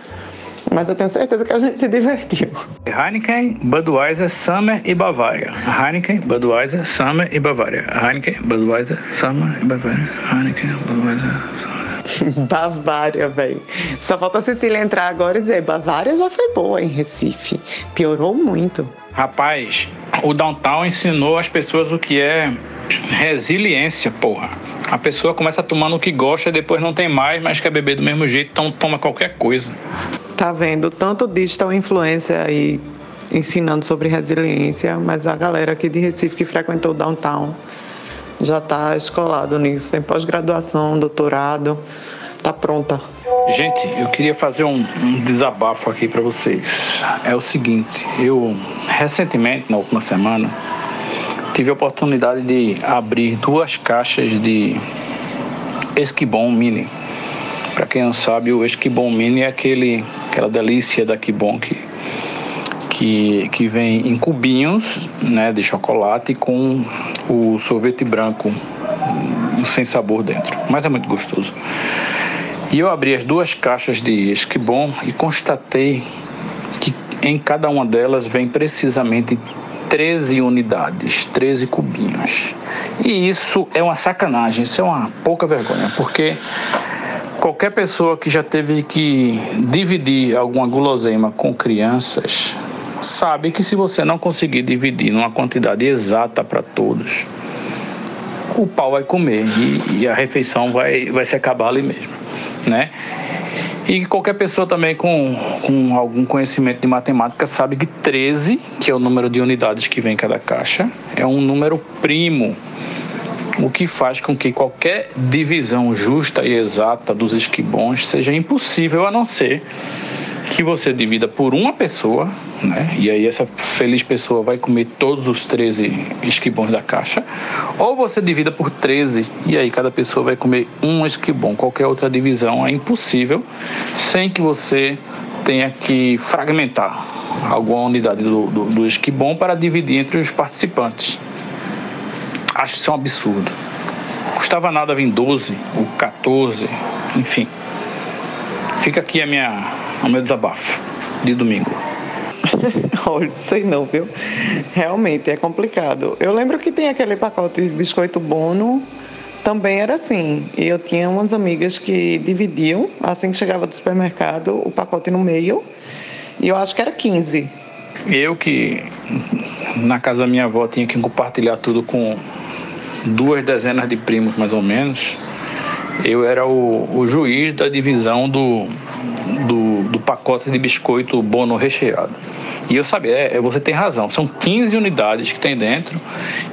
mas eu tenho certeza que a gente se divertiu. Heineken, Budweiser, Summer e Bavária. Heineken, Budweiser, Summer e Bavária. Heineken, Budweiser, Summer e Bavária. Heineken, Budweiser, Summer. Bavária, velho. Só falta a Cecília entrar agora e dizer: Bavária já foi boa em Recife. Piorou muito. Rapaz, o Downtown ensinou as pessoas o que é resiliência, porra. A pessoa começa tomando o que gosta e depois não tem mais, mas quer beber do mesmo jeito, então toma qualquer coisa. Tá vendo? Tanto digital influência aí ensinando sobre resiliência, mas a galera aqui de Recife que frequentou o Downtown já tá escolado nisso, tem pós-graduação, doutorado, tá pronta. Gente, eu queria fazer um, um desabafo aqui para vocês. É o seguinte, eu recentemente, na última semana, tive a oportunidade de abrir duas caixas de Esquibon Mini. Para quem não sabe, o Esquibon Mini é aquele, aquela delícia da Kibon que, que, que vem em cubinhos né, de chocolate com o sorvete branco sem sabor dentro. Mas é muito gostoso. E eu abri as duas caixas de Esquibon e constatei que em cada uma delas vem precisamente 13 unidades, 13 cubinhos. E isso é uma sacanagem, isso é uma pouca vergonha, porque qualquer pessoa que já teve que dividir alguma guloseima com crianças sabe que se você não conseguir dividir numa quantidade exata para todos, o pau vai comer e, e, a refeição vai, vai se acabar ali mesmo, né? E qualquer pessoa também com, com algum conhecimento de matemática sabe que 13, que é o número de unidades que vem em cada caixa, é um número primo, o que faz com que qualquer divisão justa e exata dos esquibons seja impossível a não ser que você divida por uma pessoa, né? E aí essa feliz pessoa vai comer todos os 13 esquibons da caixa, ou você divida por 13 e aí cada pessoa vai comer um esquibom. Qualquer outra divisão é impossível sem que você tenha que fragmentar alguma unidade do, do, do para dividir entre os participantes. Acho isso um absurdo. Custava nada vir 12 ou 14, enfim. Fica aqui a minha, o meu desabafo de domingo. Olha, sei não, viu? Realmente é complicado. Eu lembro que tem aquele pacote de biscoito bono, também era assim. E eu tinha umas amigas que dividiam, assim que chegava do supermercado, o pacote no meio. E eu acho que era 15. Eu que na casa da minha avó tinha que compartilhar tudo com duas dezenas de primos, mais ou menos eu era o, o juiz da divisão do, do, do, pacote de biscoito bono recheado. E eu sabia, é, você tem razão, são 15 unidades que tem dentro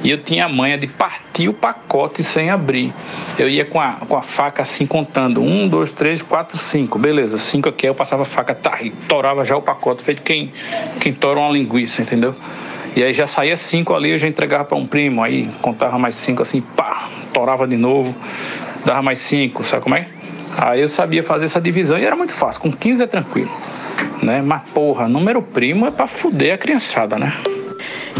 e eu tinha a manha de partir o pacote sem abrir. Eu ia com a, com a faca assim contando: um, dois, três, quatro, cinco. Beleza, cinco aqui, eu passava a faca, tá, e torava já o pacote, feito quem, quem tora uma linguiça, entendeu? E aí já saía cinco ali, eu já entregava para um primo, aí contava mais cinco assim, pá, torava de novo dava mais 5, sabe como é? Aí eu sabia fazer essa divisão e era muito fácil, com 15 é tranquilo, né? Mas porra, número primo é para fuder a criançada, né?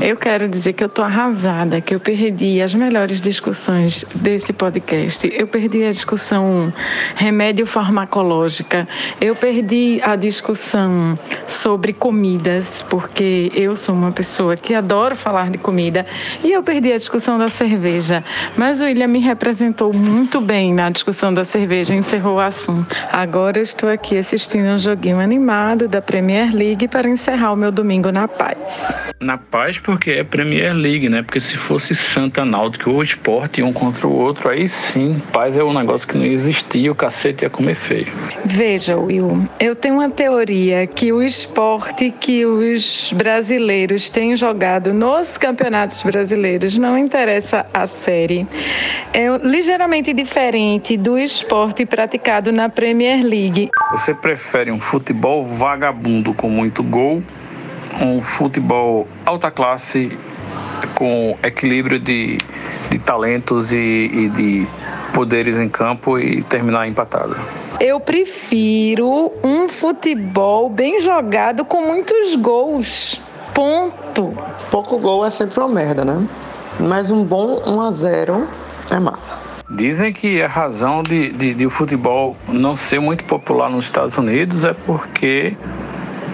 Eu quero dizer que eu estou arrasada, que eu perdi as melhores discussões desse podcast. Eu perdi a discussão remédio farmacológica, eu perdi a discussão sobre comidas, porque eu sou uma pessoa que adoro falar de comida, e eu perdi a discussão da cerveja. Mas o William me representou muito bem na discussão da cerveja, encerrou o assunto. Agora eu estou aqui assistindo um joguinho animado da Premier League para encerrar o meu domingo na paz. Na paz, porque é Premier League, né? Porque se fosse Santa Náutico ou esporte um contra o outro, aí sim, paz é um negócio que não existia, o cacete ia comer feio. Veja, Will, eu tenho uma teoria que o esporte que os brasileiros têm jogado nos campeonatos brasileiros, não interessa a série, é ligeiramente diferente do esporte praticado na Premier League. Você prefere um futebol vagabundo com muito gol um futebol alta classe com equilíbrio de, de talentos e, e de poderes em campo e terminar empatado. Eu prefiro um futebol bem jogado com muitos gols. Ponto. Pouco gol é sempre uma merda, né? Mas um bom 1 a 0 é massa. Dizem que a razão de, de, de o futebol não ser muito popular nos Estados Unidos é porque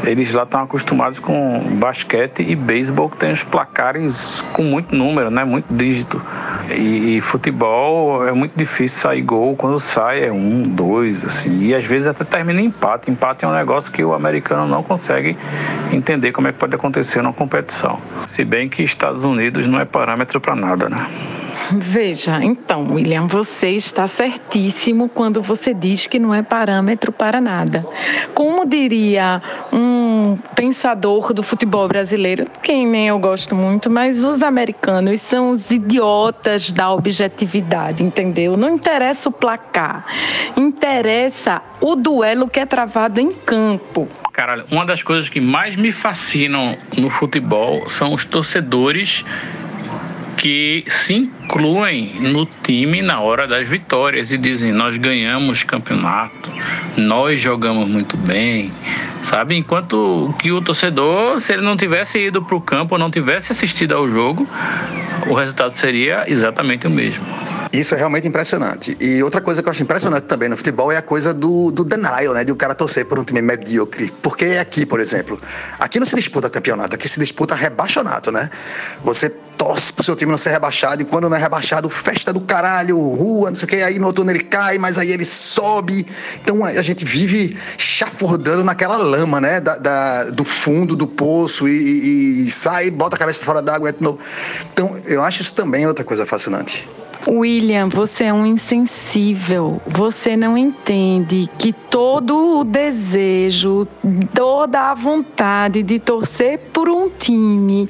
Eles lá estão acostumados com basquete e beisebol, que tem os placares com muito número, né? Muito dígito. E, e, futebol é muito difícil sair gol. Quando sai é um, dois, assim. E às vezes até termina em empate. Empate é um negócio que o americano não consegue entender como é que pode acontecer numa competição. Se bem que Estados Unidos não é parâmetro para nada, né? Veja, então, William, você está certíssimo quando você diz que não é parâmetro para nada. Como diria um pensador do futebol brasileiro, quem nem eu gosto muito, mas os americanos são os idiotas da objetividade, entendeu? Não interessa o placar, interessa o duelo que é travado em campo. Caralho, uma das coisas que mais me fascinam no futebol são os torcedores que se incluem no time na hora das vitórias e dizem: Nós ganhamos campeonato, nós jogamos muito bem, sabe? Enquanto que o torcedor, se ele não tivesse ido para o campo, não tivesse assistido ao jogo, o resultado seria exatamente o mesmo. Isso é realmente impressionante. E outra coisa que eu acho impressionante também no futebol é a coisa do, do denial, né? De o cara torcer por um time medíocre. Porque aqui, por exemplo, aqui não se disputa campeonato, aqui se disputa rebaixonato, né? Você torce pro seu time não ser rebaixado, e quando não é rebaixado, festa do caralho, rua, não sei o que, aí no outono ele cai, mas aí ele sobe. Então a gente vive chafurdando naquela lama, né? Da, da do fundo do poço e, e, e sai, bota a cabeça pra fora d'água. Então eu acho isso também outra coisa fascinante. William, você é um insensível. Você não entende que todo o desejo, toda a vontade de torcer por um time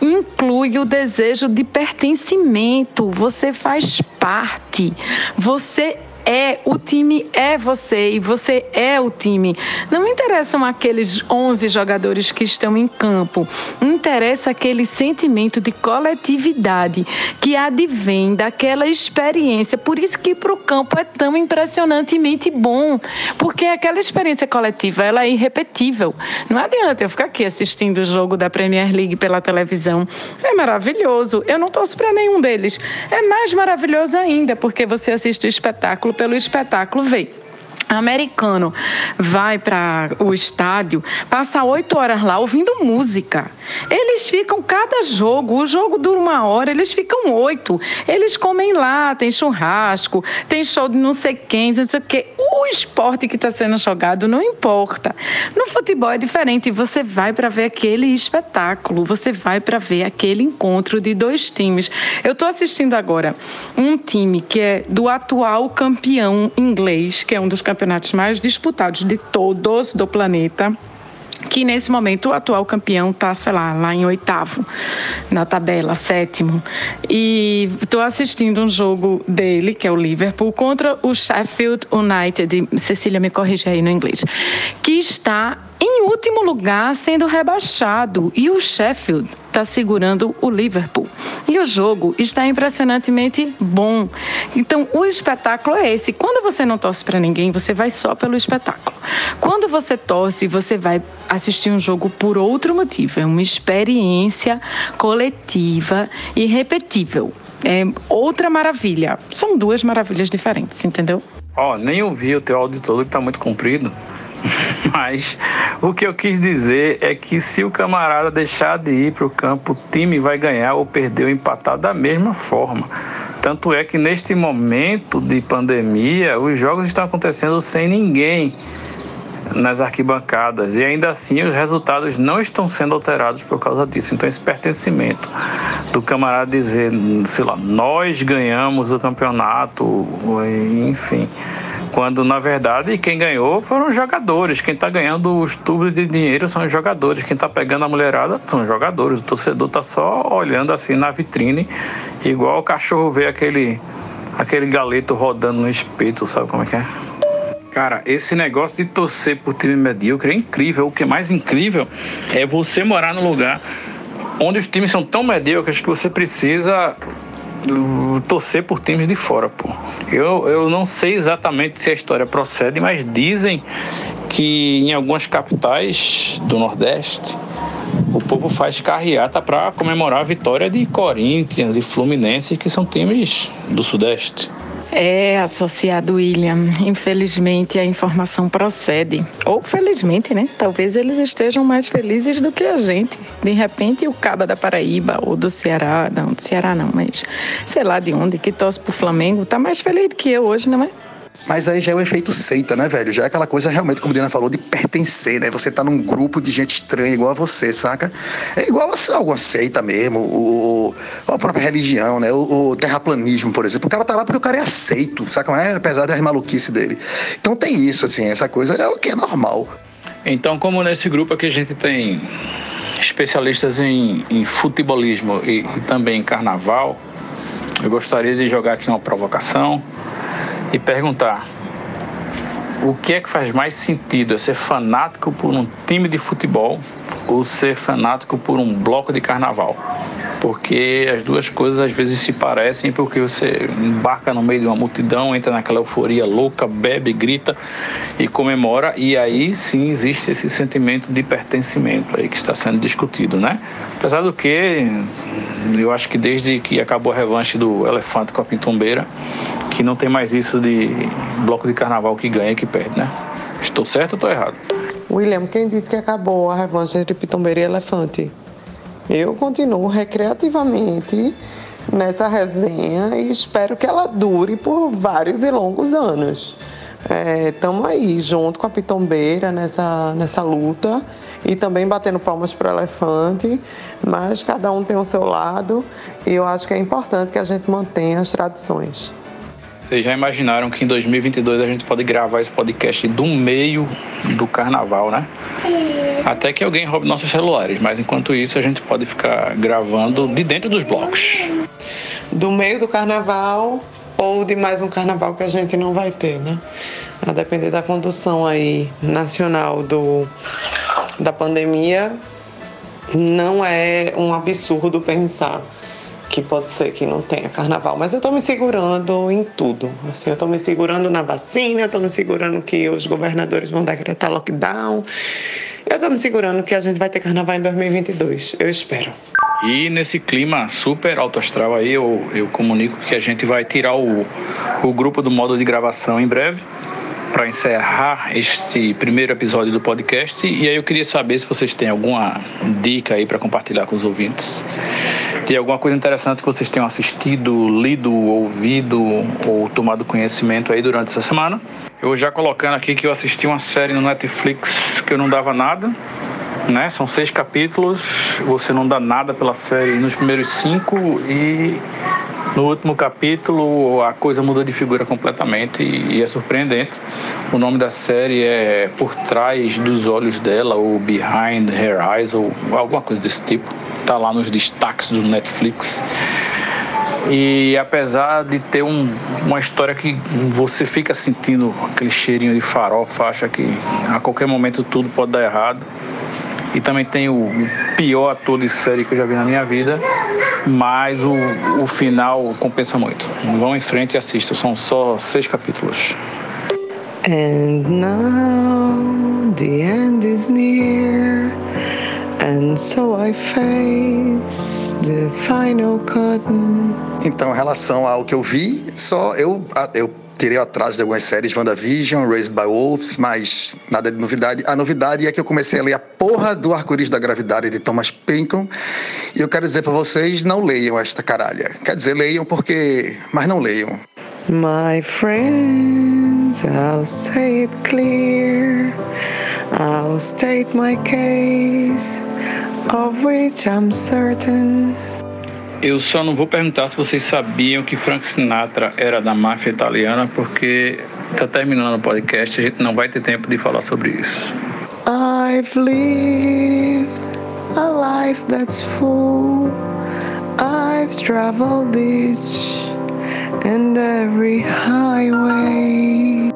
inclui o desejo de pertencimento. Você faz parte. Você é, o time é você e você é o time. Não interessam aqueles 11 jogadores que estão em campo. Interessa aquele sentimento de coletividade que advém daquela experiência. Por isso que para o campo é tão impressionantemente bom, porque aquela experiência coletiva ela é irrepetível. Não adianta eu ficar aqui assistindo o jogo da Premier League pela televisão. É maravilhoso. Eu não torço para nenhum deles. É mais maravilhoso ainda porque você assiste o espetáculo espetáculo pelo espetáculo ver americano vai para o estádio, passa oito horas lá ouvindo música. Eles ficam cada jogo, o jogo dura uma hora, eles ficam oito. Eles comem lá, tem churrasco, tem show de não sei quem, não sei o quê. O esporte que está sendo jogado não importa. No futebol é diferente. Você vai para ver aquele espetáculo, você vai para ver aquele encontro de dois times. Eu estou assistindo agora um time que é do atual campeão inglês, que é um dos campeões campeonatos mais disputados de todos do planeta que nesse momento o atual campeão está, sei lá, lá em oitavo na tabela, sétimo. E estou assistindo um jogo dele, que é o Liverpool, contra o Sheffield United, Cecília me corrige aí no inglês, que está em último lugar sendo rebaixado. E o Sheffield está segurando o Liverpool. E o jogo está impressionantemente bom. Então, o espetáculo é esse. Quando você não torce para ninguém, você vai só pelo espetáculo. Quando você torce, você vai assistir um jogo por outro motivo. É uma experiência coletiva e repetível. É outra maravilha. São duas maravilhas diferentes, entendeu? Ó, oh, nem ouvi o teu áudio todo que está muito comprido. Mas o que eu quis dizer é que se o camarada deixar de ir para o campo, o time vai ganhar ou perder ou empatar da mesma forma. Tanto é que neste momento de pandemia, os jogos estão acontecendo sem ninguém nas arquibancadas e ainda assim os resultados não estão sendo alterados por causa disso. Então esse pertencimento do camarada dizer, sei lá, nós ganhamos o campeonato, enfim quando na verdade quem ganhou foram os jogadores. Quem está ganhando os tubos de dinheiro são os jogadores. Quem está pegando a mulherada são os jogadores. O torcedor está só olhando assim na vitrine, igual o cachorro vê aquele, aquele galeto rodando no espeto, sabe como é que é? Cara, esse negócio de torcer por time medíocre é incrível. O que é mais incrível é você morar num lugar onde os times são tão medíocres que você precisa torcer por times de fora, pô. Eu, eu não sei exatamente se a história procede, mas dizem que em algumas capitais do Nordeste o povo faz carreata para comemorar a vitória de Corinthians e Fluminense, que são times do Sudeste. É, associado William, infelizmente a informação procede. Ou felizmente, né? Talvez eles estejam mais felizes do que a gente. De repente, o Caba da Paraíba ou do Ceará, não, do Ceará não, mas sei lá de onde, que torce pro Flamengo, tá mais feliz do que eu hoje, não é? Mas aí já é o efeito seita, né, velho? Já é aquela coisa realmente, como a Diana falou, de pertencer, né? Você tá num grupo de gente estranha igual a você, saca? É igual a alguma seita mesmo, o, a própria religião, né? O, o, terraplanismo, por exemplo. O cara tá lá porque o cara é aceito, saca? É? Apesar das maluquice dele. Então tem isso, assim, essa coisa é o que é normal. Então, como nesse grupo aqui a gente tem especialistas em, em futebolismo e, e também em carnaval, eu gostaria de jogar aqui uma provocação e perguntar o que é que faz mais sentido? É ser fanático por um time de futebol ou ser fanático por um bloco de carnaval? Porque as duas coisas às vezes se parecem, porque você embarca no meio de uma multidão, entra naquela euforia louca, bebe, grita e comemora, e aí sim existe esse sentimento de pertencimento aí que está sendo discutido, né? Apesar do que, eu acho que desde que acabou a revanche do elefante com a pintombeira, que não tem mais isso de bloco de carnaval que ganha e que perde, né? Estou certo ou estou errado? William, quem disse que acabou a revanche entre Pitombeira e Elefante? Eu continuo recreativamente nessa resenha e espero que ela dure por vários e longos anos. Estamos é, aí junto com a Pitombeira nessa, nessa luta e também batendo palmas para o elefante, mas cada um tem o seu lado e eu acho que é importante que a gente mantenha as tradições. Vocês já imaginaram que em 2022 a gente pode gravar esse podcast do meio do carnaval, né? Até que alguém roube nossos celulares, mas enquanto isso a gente pode ficar gravando de dentro dos blocos. Do meio do carnaval ou de mais um carnaval que a gente não vai ter, né? A depender da condução aí nacional do, da pandemia, não é um absurdo pensar que pode ser que não tenha carnaval, mas eu estou me segurando em tudo. Assim, eu estou me segurando na vacina, eu estou me segurando que os governadores vão decretar lockdown. Eu estou me segurando que a gente vai ter carnaval em 2022. Eu espero. E nesse clima super alto astral aí, eu, eu comunico que a gente vai tirar o, o grupo do modo de gravação em breve para encerrar este primeiro episódio do podcast. E aí eu queria saber se vocês têm alguma dica aí para compartilhar com os ouvintes. Tem alguma coisa interessante que vocês tenham assistido, lido, ouvido ou tomado conhecimento aí durante essa semana? Eu já colocando aqui que eu assisti uma série no Netflix que eu não dava nada, né? São seis capítulos, você não dá nada pela série nos primeiros cinco e no último capítulo, a coisa muda de figura completamente e é surpreendente. O nome da série é Por Trás dos Olhos dela, ou Behind Her Eyes, ou alguma coisa desse tipo. Tá lá nos destaques do Netflix. E apesar de ter um, uma história que você fica sentindo aquele cheirinho de farofa, acha que a qualquer momento tudo pode dar errado. E também tem o pior ator de série que eu já vi na minha vida, mas o, o final compensa muito. Vão em frente e assistam, são só seis capítulos. And now the end is near. And so I face the final curtain. Então, em relação ao que eu vi, só eu, eu tirei atrás de algumas séries, WandaVision, Raised by Wolves, mas nada de novidade. A novidade é que eu comecei a ler a porra do Arco-Íris da Gravidade de Thomas Pynchon e eu quero dizer para vocês, não leiam esta caralha. Quer dizer, leiam porque... mas não leiam. My friends, I'll say it clear I'll state my case Of which I'm certain eu só não vou perguntar se vocês sabiam que Frank Sinatra era da máfia italiana, porque está terminando o podcast, a gente não vai ter tempo de falar sobre isso. I've lived a life that's full. I've traveled each and every highway.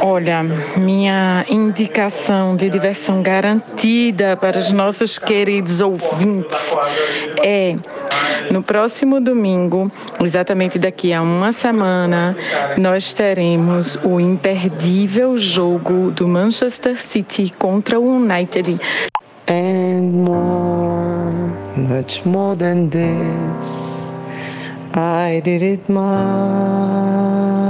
Olha, minha indicação de diversão garantida para os nossos queridos ouvintes é no próximo domingo, exatamente daqui a uma semana, nós teremos o imperdível jogo do Manchester City contra o United. And more, much more than this. I did it my